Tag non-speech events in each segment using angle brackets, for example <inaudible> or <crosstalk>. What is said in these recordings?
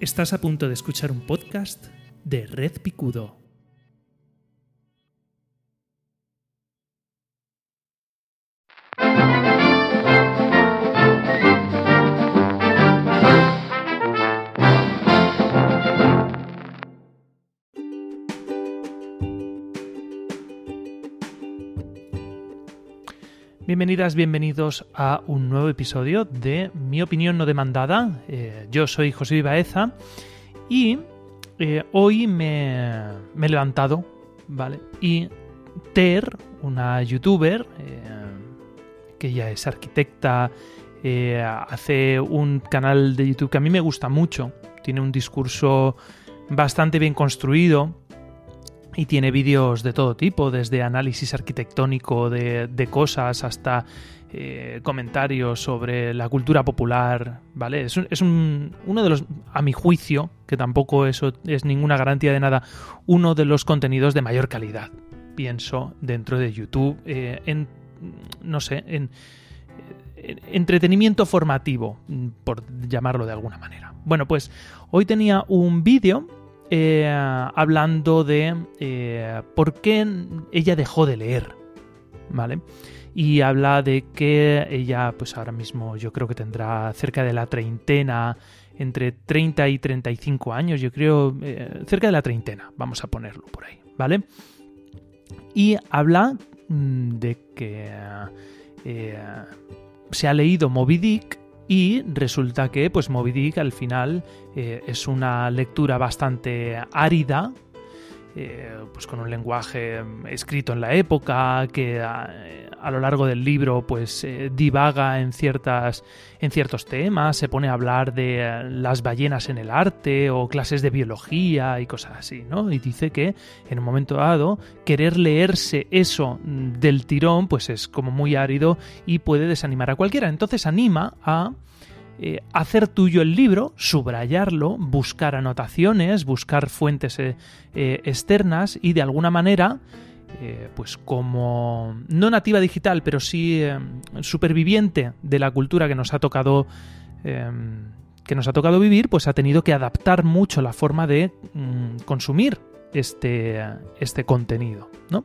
Estás a punto de escuchar un podcast de Red Picudo. Bienvenidas, bienvenidos a un nuevo episodio de Mi opinión no demandada. Eh, yo soy José Baeza y eh, hoy me, he levantado, ¿vale? Y Ter, una youtuber eh, que ya es arquitecta, hace un canal de YouTube que a mí me gusta mucho, tiene un discurso bastante bien construido y tiene vídeos de todo tipo, desde análisis arquitectónico de, cosas hasta eh, comentarios sobre la cultura popular, ¿vale? Es, uno de los, a mi juicio, que tampoco eso es ninguna garantía de nada, uno de los contenidos de mayor calidad, pienso, dentro de YouTube, eh, en, no sé, en, entretenimiento formativo, por llamarlo de alguna manera. Bueno, pues hoy tenía un vídeo eh, hablando de eh, por qué ella dejó de leer, ¿vale? Y habla de que ella, pues ahora mismo yo creo que tendrá cerca de la treintena, entre 30 y 35 años, yo creo, eh, cerca de la treintena, vamos a ponerlo por ahí, ¿vale? Y habla mm, de que se ha leído Moby Dick y resulta que, pues, Moby Dick al final eh, es una lectura bastante árida, eh, pues con un lenguaje escrito en la época, que a, lo largo del libro pues eh, divaga en, ciertas, en ciertos temas, se pone a hablar de las ballenas en el arte o clases de biología y cosas así, ¿no? Y dice que en un momento dado querer leerse eso del tirón pues es como muy árido y puede desanimar a cualquiera. Entonces anima a eh, hacer tuyo el libro, subrayarlo, buscar anotaciones, buscar fuentes eh, eh, externas y de alguna manera, pues como no nativa digital, pero sí superviviente de la cultura que nos ha tocado que nos ha tocado vivir, pues ha tenido que adaptar mucho la forma de mm, consumir este, este contenido, ¿no?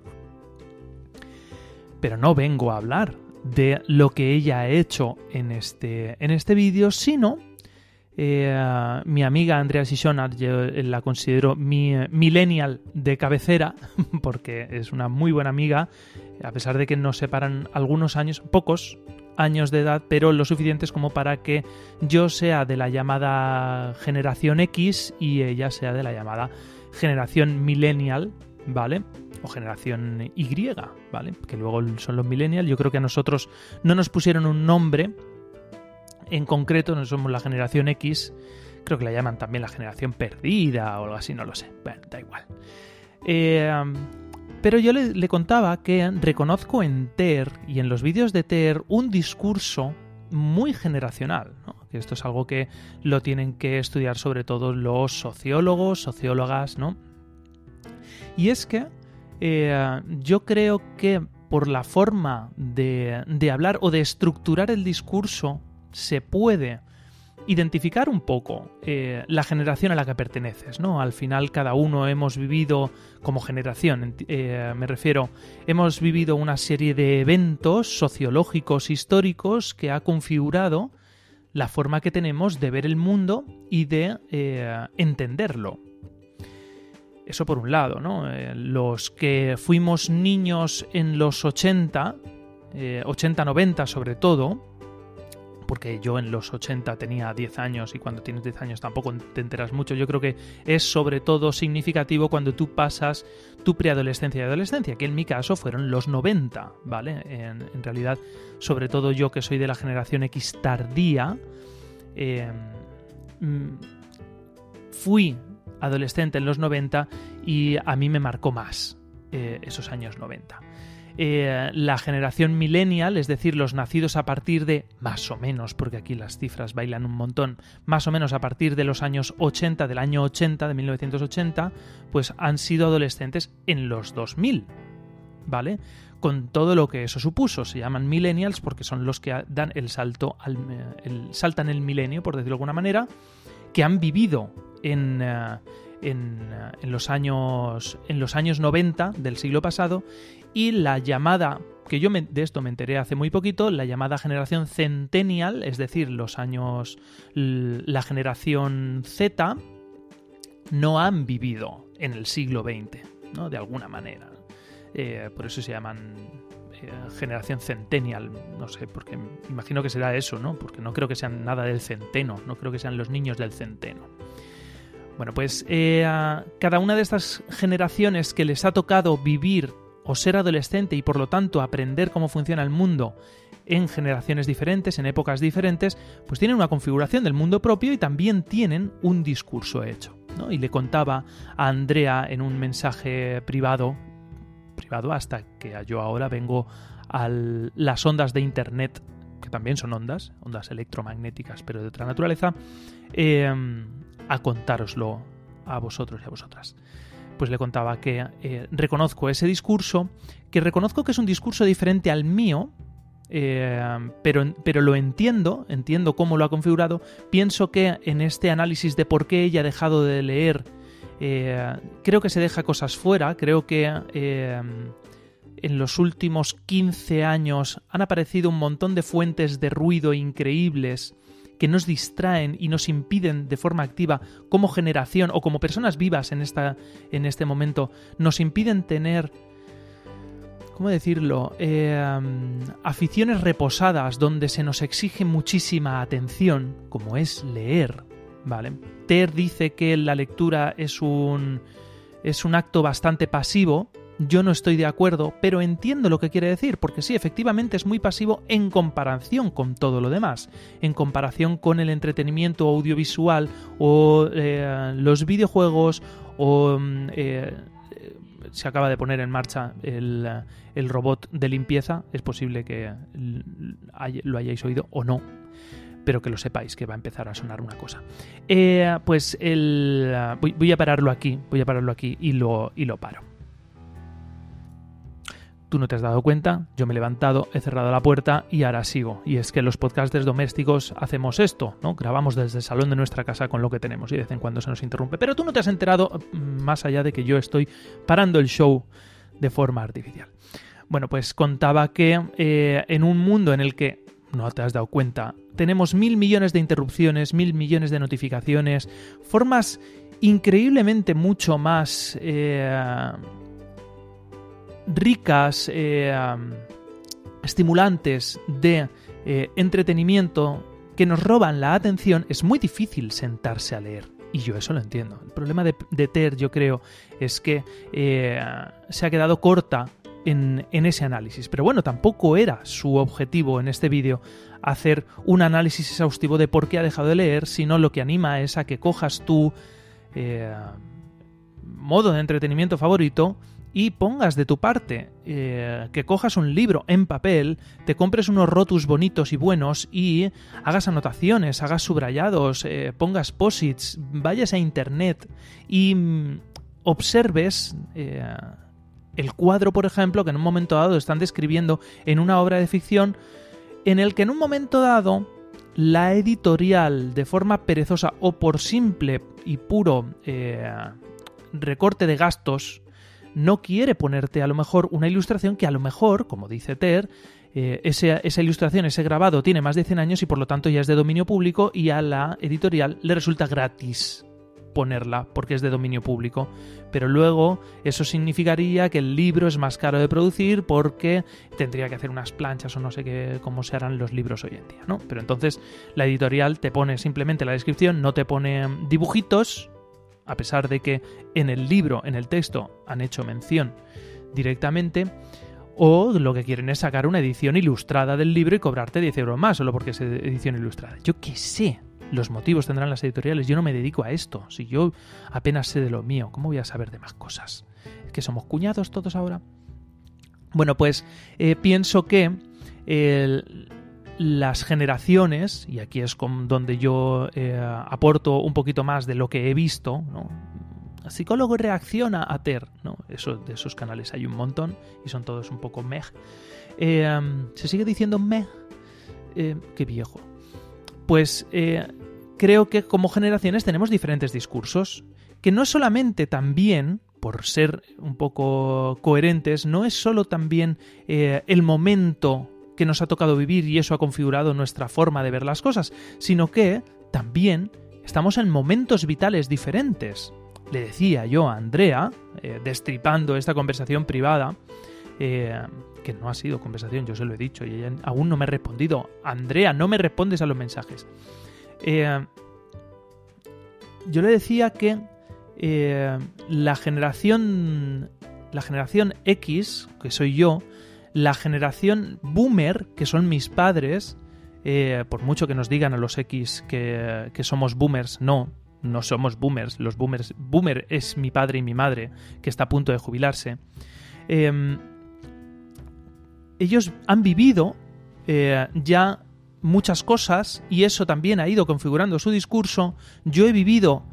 Pero no vengo a hablar de lo que ella ha hecho en este, en este vídeo, sino eh, mi amiga Andrea Sisona, yo la considero mi eh, millennial de cabecera, <laughs> porque es una muy buena amiga, a pesar de que nos separan algunos años, pocos años de edad, pero lo suficientes como para que yo sea de la llamada generación X y ella sea de la llamada generación millennial, ¿vale? o generación Y, ¿vale? Que luego son los millennials. Yo creo que a nosotros no nos pusieron un nombre en concreto, no somos la generación X, creo que la llaman también la generación perdida o algo así, no lo sé. Bueno, da igual. Eh, pero yo le, contaba que reconozco en TER y en los vídeos de TER un discurso muy generacional, que esto es algo que lo tienen que estudiar sobre todo los sociólogos, sociólogas, ¿no? Y es que eh, yo creo que por la forma de, hablar o de estructurar el discurso se puede identificar un poco eh, la generación a la que perteneces, ¿no? Al final cada uno hemos vivido como generación, eh, me refiero, hemos vivido una serie de eventos sociológicos, históricos que ha configurado la forma que tenemos de ver el mundo y de entenderlo. Eso por un lado, ¿no? Eh, los que fuimos niños en los 80, 80-90 eh, sobre todo, porque yo en los 80 tenía 10 años y cuando tienes 10 años tampoco te enteras mucho. Yo creo que es sobre todo significativo cuando tú pasas tu preadolescencia y adolescencia, que en mi caso fueron los 90, ¿vale? En, realidad, sobre todo yo que soy de la generación X tardía, eh, mm, fui adolescente en los 90 y a mí me marcó más eh, esos años 90. Eh, la generación millennial, es decir, los nacidos a partir de, más o menos, porque aquí las cifras bailan un montón, más o menos a partir de los años 80, del año 80, de 1980, pues han sido adolescentes en los 2000, ¿vale? Con todo lo que eso supuso. Se llaman millennials porque son los que dan el salto al, el, saltan el milenio, por decirlo de alguna manera, que han vivido en, en, los años, en los años 90 del siglo pasado y la llamada que yo de esto me enteré hace muy poquito, la llamada generación centennial, es decir, los años, la generación Z, no han vivido en el siglo XX, ¿no? De alguna manera. Eh, por eso se llaman eh, generación centennial, no sé, porque imagino que será eso, ¿no? Porque no creo que sean nada del centeno, no creo que sean los niños del centeno. Bueno, pues eh, cada una de estas generaciones que les ha tocado vivir o ser adolescente y por lo tanto aprender cómo funciona el mundo en generaciones diferentes, en épocas diferentes, pues tienen una configuración del mundo propio y también tienen un discurso hecho. Y le contaba a Andrea en un mensaje privado, privado hasta que yo ahora vengo a las ondas de Internet, que también son ondas, ondas electromagnéticas, pero de otra naturaleza, em, a contároslo a vosotros y a vosotras. Pues le contaba que eh, reconozco ese discurso, que reconozco que es un discurso diferente al mío, eh, pero, pero lo entiendo, entiendo cómo lo ha configurado, pienso que en este análisis de por qué ella ha dejado de leer, eh, creo que se deja cosas fuera, creo que en los últimos 15 años han aparecido un montón de fuentes de ruido increíbles, que nos distraen y nos impiden de forma activa como generación o como personas vivas en, esta, en este momento, nos impiden tener ¿cómo decirlo? Eh, aficiones reposadas donde se nos exige muchísima atención, como es leer, ¿vale? Ter dice que la lectura es un, es un acto bastante pasivo, yo no estoy de acuerdo, pero entiendo lo que quiere decir, porque sí, efectivamente es muy pasivo en comparación con todo lo demás, en comparación con el entretenimiento audiovisual o eh, los videojuegos o... Mm, eh, se acaba de poner en marcha el, robot de limpieza, es posible que lo hayáis oído o no, pero que lo sepáis, que va a empezar a sonar una cosa. Eh, pues el, voy, a pararlo aquí, voy a pararlo aquí y lo, y lo paro. Tú no te has dado cuenta, yo me he levantado, he cerrado la puerta y ahora sigo. Y es que los podcasters domésticos hacemos esto, ¿no? Grabamos desde el salón de nuestra casa con lo que tenemos y de vez en cuando se nos interrumpe. Pero tú no te has enterado mm, más allá de que yo estoy parando el show de forma artificial. Bueno, pues contaba que eh, en un mundo en el que no te has dado cuenta, tenemos mil millones de interrupciones, mil millones de notificaciones, formas increíblemente mucho más eh, ricas, eh, estimulantes de eh, entretenimiento que nos roban la atención, es muy difícil sentarse a leer. Y yo eso lo entiendo. El problema de, Ter, yo creo, es que se ha quedado corta en, ese análisis. Pero bueno, tampoco era su objetivo en este vídeo hacer un análisis exhaustivo de por qué ha dejado de leer, sino lo que anima es a que cojas tu modo de entretenimiento favorito y pongas de tu parte, eh, que cojas un libro en papel, te compres unos rotus bonitos y buenos y hagas anotaciones, hagas subrayados, eh, pongas posits, vayas a internet y mm, observes eh, el cuadro, por ejemplo, que en un momento dado están describiendo en una obra de ficción, en el que en un momento dado la editorial, de forma perezosa o por simple y puro recorte de gastos, no quiere ponerte a lo mejor una ilustración que a lo mejor, como dice Ter, eh, esa, ilustración, ese grabado tiene más de 100 años y por lo tanto ya es de dominio público y a la editorial le resulta gratis ponerla porque es de dominio público. Pero luego eso significaría que el libro es más caro de producir porque tendría que hacer unas planchas o no sé qué, cómo se harán los libros hoy en día, ¿no? Pero entonces la editorial te pone simplemente la descripción, no te pone dibujitos a pesar de que en el libro, en el texto, han hecho mención directamente, o lo que quieren es sacar una edición ilustrada del libro y cobrarte 10 euros más, solo porque es edición ilustrada. Yo qué sé, los motivos tendrán las editoriales, yo no me dedico a esto, si yo apenas sé de lo mío, ¿cómo voy a saber de más cosas? ¿Es que somos cuñados todos ahora? Bueno, pues eh, pienso que las generaciones, y aquí es donde yo eh, aporto un poquito más de lo que he visto, ¿no? Psicólogo reacciona a TER, ¿no? Eso, de esos canales hay un montón y son todos un poco meh. Eh, ¿Se sigue diciendo meh? Eh, qué viejo. Pues creo que como generaciones tenemos diferentes discursos, que no solamente también, por ser un poco coherentes, no es solo también eh, el momento que nos ha tocado vivir y eso ha configurado nuestra forma de ver las cosas, sino que también estamos en momentos vitales diferentes. Le decía yo a Andrea, eh, destripando esta conversación privada, eh, que no ha sido conversación, yo se lo he dicho y ella aún no me ha respondido. Andrea, no me respondes a los mensajes. Eh, yo le decía que la generación la generación X, que soy yo, la generación boomer, que son mis padres, eh, por mucho que nos digan a los X que, somos boomers, no, no somos boomers. Los boomers, boomer es mi padre y mi madre, que está a punto de jubilarse. Em, ellos han vivido eh, ya muchas cosas y eso también ha ido configurando su discurso. Yo he vivido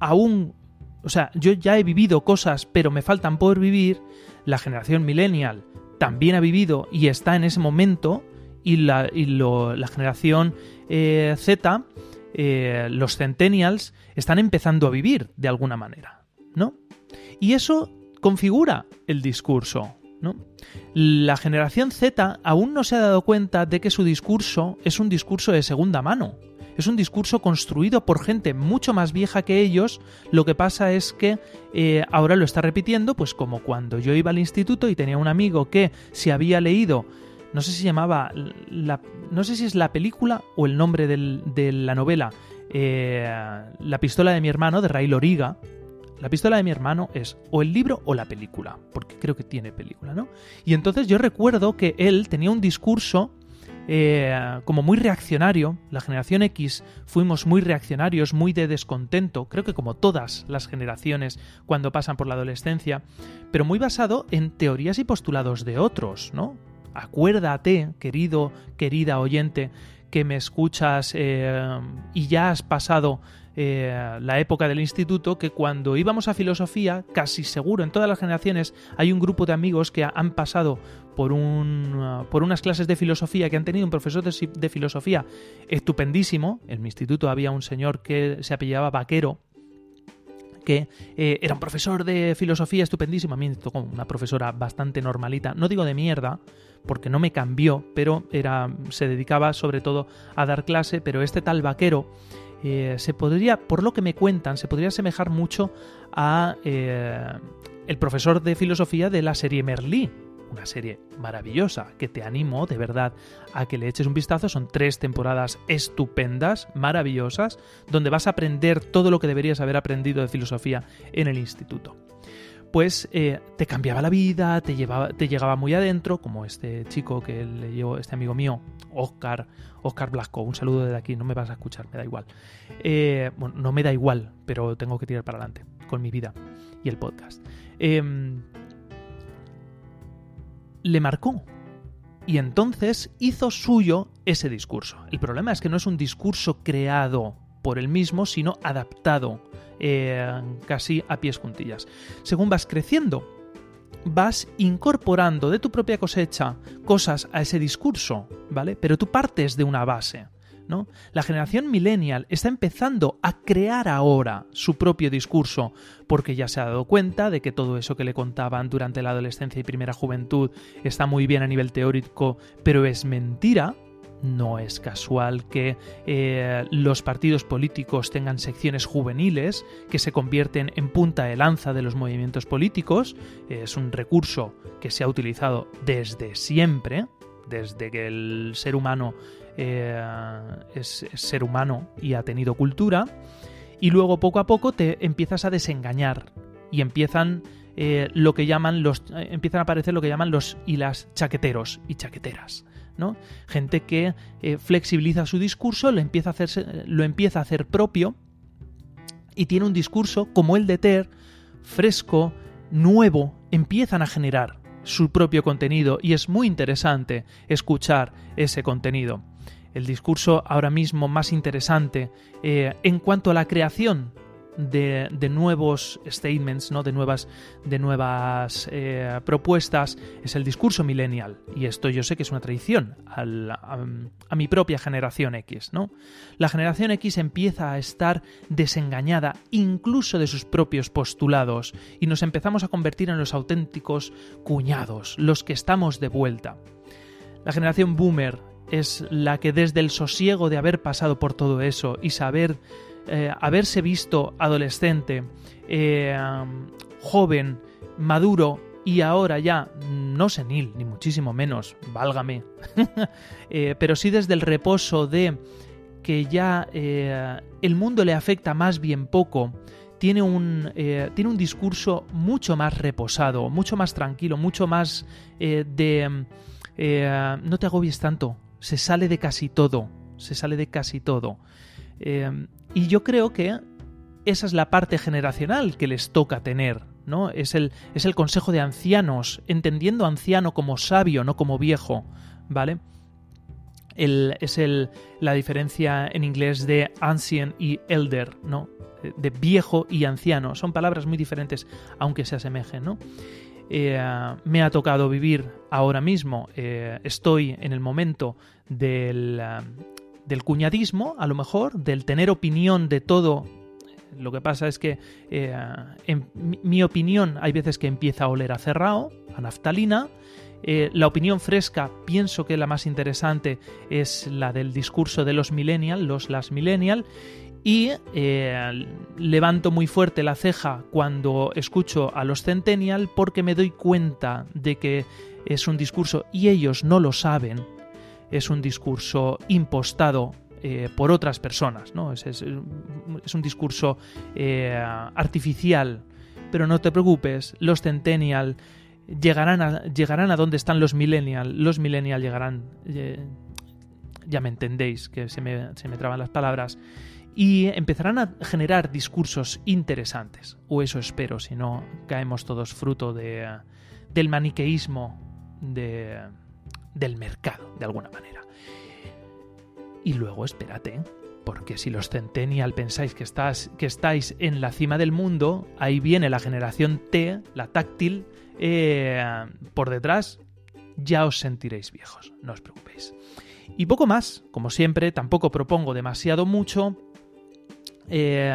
aún, o sea, yo ya he vivido cosas, pero me faltan por vivir. La generación millennial también ha vivido y está en ese momento y la, generación eh, Z, eh, los centennials, están empezando a vivir de alguna manera, ¿no? Y eso configura el discurso, La generación Z aún no se ha dado cuenta de que su discurso es un discurso de segunda mano. Es un discurso construido por gente mucho más vieja que ellos. Lo que pasa es que eh, ahora lo está repitiendo, pues como cuando yo iba al instituto y tenía un amigo que se había leído no sé si llamaba, la, no sé si es la película o el nombre de la novela, eh, La pistola de mi hermano, de Ray Loriga. La pistola de mi hermano es o el libro o la película, porque creo que tiene película, ¿no? Y entonces yo recuerdo que él tenía un discurso eh, como muy reaccionario. La generación X fuimos muy reaccionarios, muy de descontento, creo que como todas las generaciones cuando pasan por la adolescencia, pero muy basado en teorías y postulados de otros, ¿no? Acuérdate, querido, querida oyente, que me escuchas eh, y ya has pasado eh, la época del instituto, que cuando íbamos a filosofía, casi seguro en todas las generaciones hay un grupo de amigos que han pasado por, un, uh, por unas clases de filosofía, que han tenido un profesor de, filosofía estupendísimo. En mi instituto había un señor que se apellidaba Vaquero, que eh, era un profesor de filosofía estupendísimo. A mí me tocó una profesora bastante normalita, no digo de mierda, porque no me cambió, pero era, se dedicaba sobre todo a dar clase, pero este tal vaquero eh, se podría, por lo que me cuentan, se podría asemejar mucho a eh, el profesor de filosofía de la serie Merlí. Una serie maravillosa que te animo de verdad a que le eches un vistazo. Son tres temporadas estupendas, maravillosas, donde vas a aprender todo lo que deberías haber aprendido de filosofía en el instituto pues eh, te cambiaba la vida, te, llevaba, te llegaba muy adentro, como este chico que le llevo, este amigo mío, Oscar, Oscar Blasco, un saludo desde aquí, no me vas a escuchar, me da igual. Eh, bueno, no me da igual, pero tengo que tirar para adelante con mi vida y el podcast. Em, le marcó. Y entonces hizo suyo ese discurso. El problema es que no es un discurso creado por él mismo, sino adaptado eh, casi a pies juntillas. Según vas creciendo, vas incorporando de tu propia cosecha cosas a ese discurso, ¿vale? Pero tú partes de una base. ¿No? La generación millennial está empezando a crear ahora su propio discurso porque ya se ha dado cuenta de que todo eso que le contaban durante la adolescencia y primera juventud está muy bien a nivel teórico, pero es mentira, no es casual que eh, los partidos políticos tengan secciones juveniles que se convierten en punta de lanza de los movimientos políticos. Es un recurso que se ha utilizado desde siempre, desde que el ser humano eh, es, ser humano y ha tenido cultura. Y luego poco a poco te empiezas a desengañar y empiezan eh, lo que llaman los empiezan a aparecer lo que llaman los y las chaqueteros y chaqueteras Gente que eh, flexibiliza su discurso, lo empieza, a hacerse, lo empieza a hacer propio y tiene un discurso como el de Ter, fresco, nuevo, empiezan a generar su propio contenido y es muy interesante escuchar ese contenido. El discurso ahora mismo más interesante eh, en cuanto a la creación de, nuevos statements, ¿no? de nuevas, de nuevas eh, propuestas, es el discurso millennial. Y esto yo sé que es una tradición a, mi propia generación X. ¿no? La generación X empieza a estar desengañada incluso de sus propios postulados y nos empezamos a convertir en los auténticos cuñados, los que estamos de vuelta. La generación boomer es la que desde el sosiego de haber pasado por todo eso y saber eh, haberse visto adolescente, eh, joven, maduro y ahora ya no senil, ni muchísimo menos, válgame, <laughs> eh, pero sí desde el reposo de que ya el mundo le afecta más bien poco, tiene un, tiene un discurso mucho más reposado, mucho más tranquilo, mucho más de... no te agobies tanto, se sale de casi todo, se sale de casi todo. Y yo creo que esa es la parte generacional que les toca tener, ¿no? Es el, es el consejo de ancianos, entendiendo anciano como sabio, no como viejo, ¿vale? es el, la diferencia en inglés de ancient y elder, ¿no? De viejo y anciano. Son palabras muy diferentes, aunque se asemejen, ¿no? Eh, me ha tocado vivir ahora mismo, eh, estoy en el momento del, del cuñadismo, a lo mejor, del tener opinión de todo. Lo que pasa es que eh, en mi opinión hay veces que empieza a oler a cerrado, a naftalina. Eh, la opinión fresca, pienso que la más interesante es la del discurso de los millennials, los las millennial, y eh, levanto muy fuerte la ceja cuando escucho a los centennial porque me doy cuenta de que es un discurso y ellos no lo saben, es un discurso impostado eh, por otras personas, ¿no? Es, un discurso eh, artificial. Pero no te preocupes, los Centennial llegarán a, llegarán a donde están los Millennial. Los Millennial llegarán, eh, ya me entendéis, que se me, se me traban las palabras, y empezarán a generar discursos interesantes. O eso espero, si no caemos todos fruto de, del maniqueísmo de del mercado, de alguna manera. Y luego espérate, porque si los Centennial pensáis que, estás, que estáis en la cima del mundo, ahí viene la generación T, la táctil, eh, por detrás, ya os sentiréis viejos, no os preocupéis. Y poco más, como siempre, tampoco propongo demasiado mucho. Eh,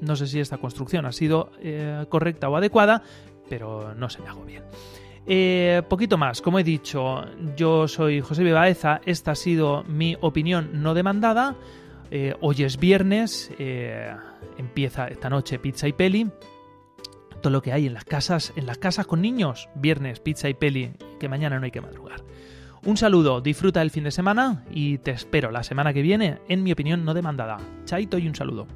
no sé si esta construcción ha sido eh, correcta o adecuada, pero no se me hago bien. Eh, poquito más, como he dicho, yo soy José Vivaeza, esta ha sido mi opinión no demandada. Eh, hoy es viernes, eh, empieza esta noche pizza y peli. Todo lo que hay en las casas, en las casas con niños, viernes, pizza y peli, que mañana no hay que madrugar. Un saludo, disfruta el fin de semana y te espero la semana que viene en mi opinión no demandada. Chaito y un saludo.